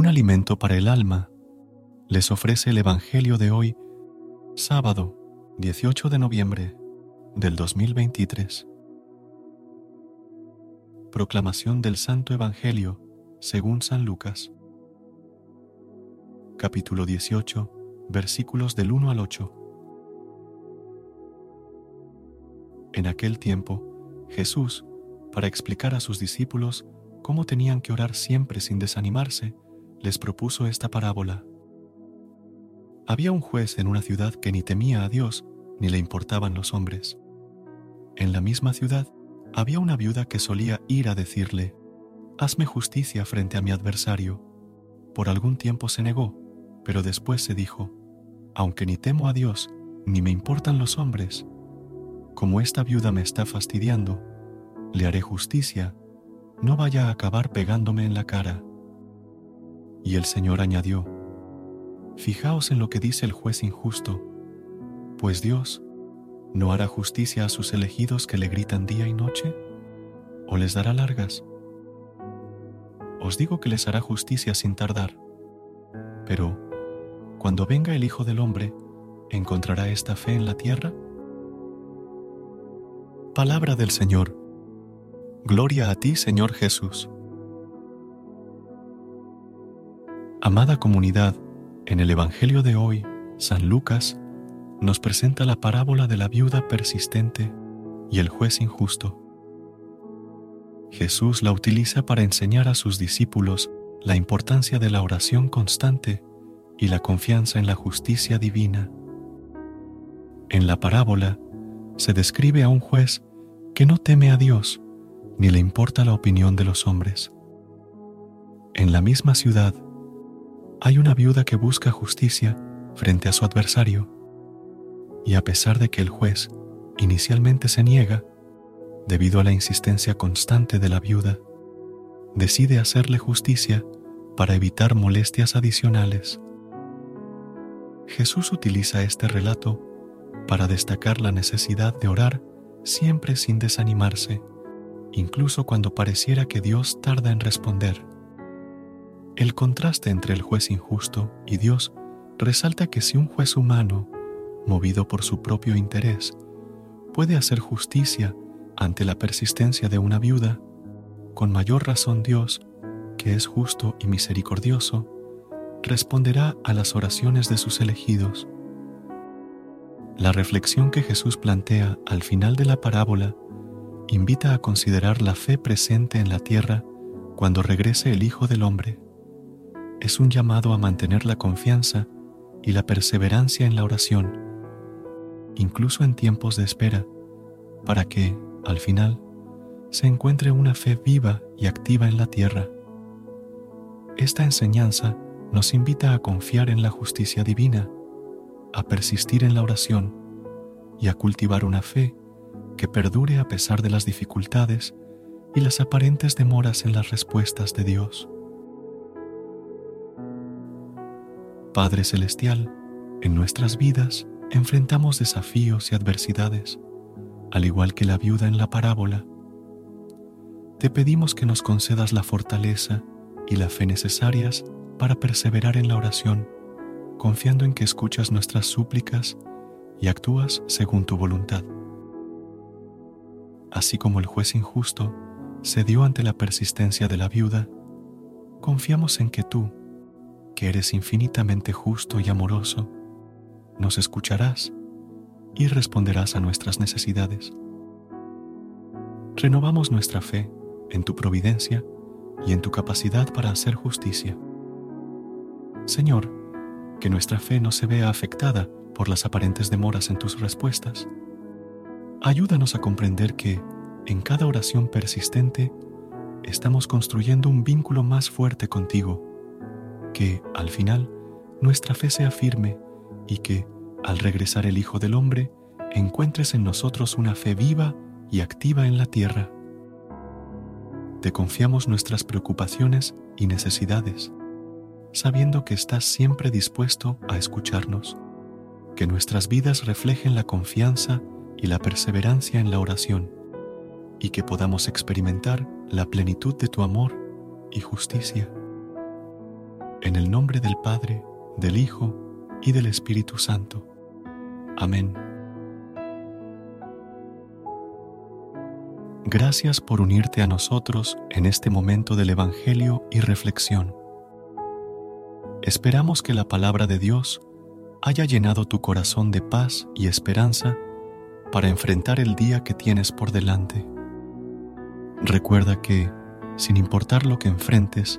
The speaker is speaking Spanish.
Un alimento para el alma, les ofrece el Evangelio de hoy, sábado 18 de noviembre del 2023. Proclamación del Santo Evangelio según San Lucas. Capítulo 18, versículos del 1 al 8. En aquel tiempo, Jesús, para explicar a sus discípulos cómo tenían que orar siempre sin desanimarse, les propuso esta parábola. Había un juez en una ciudad que ni temía a Dios ni le importaban los hombres. En la misma ciudad había una viuda que solía ir a decirle, Hazme justicia frente a mi adversario. Por algún tiempo se negó, pero después se dijo, Aunque ni temo a Dios, ni me importan los hombres, como esta viuda me está fastidiando, le haré justicia, no vaya a acabar pegándome en la cara. Y el Señor añadió, Fijaos en lo que dice el juez injusto, pues Dios no hará justicia a sus elegidos que le gritan día y noche, o les dará largas. Os digo que les hará justicia sin tardar, pero cuando venga el Hijo del Hombre, ¿encontrará esta fe en la tierra? Palabra del Señor. Gloria a ti, Señor Jesús. Amada comunidad, en el Evangelio de hoy, San Lucas nos presenta la parábola de la viuda persistente y el juez injusto. Jesús la utiliza para enseñar a sus discípulos la importancia de la oración constante y la confianza en la justicia divina. En la parábola se describe a un juez que no teme a Dios ni le importa la opinión de los hombres. En la misma ciudad, hay una viuda que busca justicia frente a su adversario, y a pesar de que el juez inicialmente se niega, debido a la insistencia constante de la viuda, decide hacerle justicia para evitar molestias adicionales. Jesús utiliza este relato para destacar la necesidad de orar siempre sin desanimarse, incluso cuando pareciera que Dios tarda en responder. El contraste entre el juez injusto y Dios resalta que si un juez humano, movido por su propio interés, puede hacer justicia ante la persistencia de una viuda, con mayor razón Dios, que es justo y misericordioso, responderá a las oraciones de sus elegidos. La reflexión que Jesús plantea al final de la parábola invita a considerar la fe presente en la tierra cuando regrese el Hijo del Hombre es un llamado a mantener la confianza y la perseverancia en la oración, incluso en tiempos de espera, para que, al final, se encuentre una fe viva y activa en la tierra. Esta enseñanza nos invita a confiar en la justicia divina, a persistir en la oración y a cultivar una fe que perdure a pesar de las dificultades y las aparentes demoras en las respuestas de Dios. Padre Celestial, en nuestras vidas enfrentamos desafíos y adversidades, al igual que la viuda en la parábola. Te pedimos que nos concedas la fortaleza y la fe necesarias para perseverar en la oración, confiando en que escuchas nuestras súplicas y actúas según tu voluntad. así como el juez injusto cedió ante la persistencia de la viuda, confiamos en que tú, que eres infinitamente justo y amoroso, nos escucharás y responderás a nuestras necesidades. Renovamos nuestra fe en tu providencia y en tu capacidad para hacer justicia. Señor, que nuestra fe no se vea afectada por las aparentes demoras en tus respuestas. Ayúdanos a comprender que, en cada oración persistente, estamos construyendo un vínculo más fuerte contigo, que, al final, nuestra fe sea firme y que, al regresar el Hijo del Hombre, encuentres en nosotros una fe viva y activa en la tierra. Te confiamos nuestras preocupaciones y necesidades, sabiendo que estás siempre dispuesto a escucharnos, que nuestras vidas reflejen la confianza y la perseverancia en la oración, y que podamos experimentar la plenitud de tu amor y justicia. En el nombre del Padre, del Hijo y del Espíritu Santo. Amén. Gracias por unirte a nosotros en este momento del Evangelio y reflexión. Esperamos que la palabra de Dios haya llenado tu corazón de paz y esperanza para enfrentar el día que tienes por delante. Recuerda que, sin importar lo que enfrentes,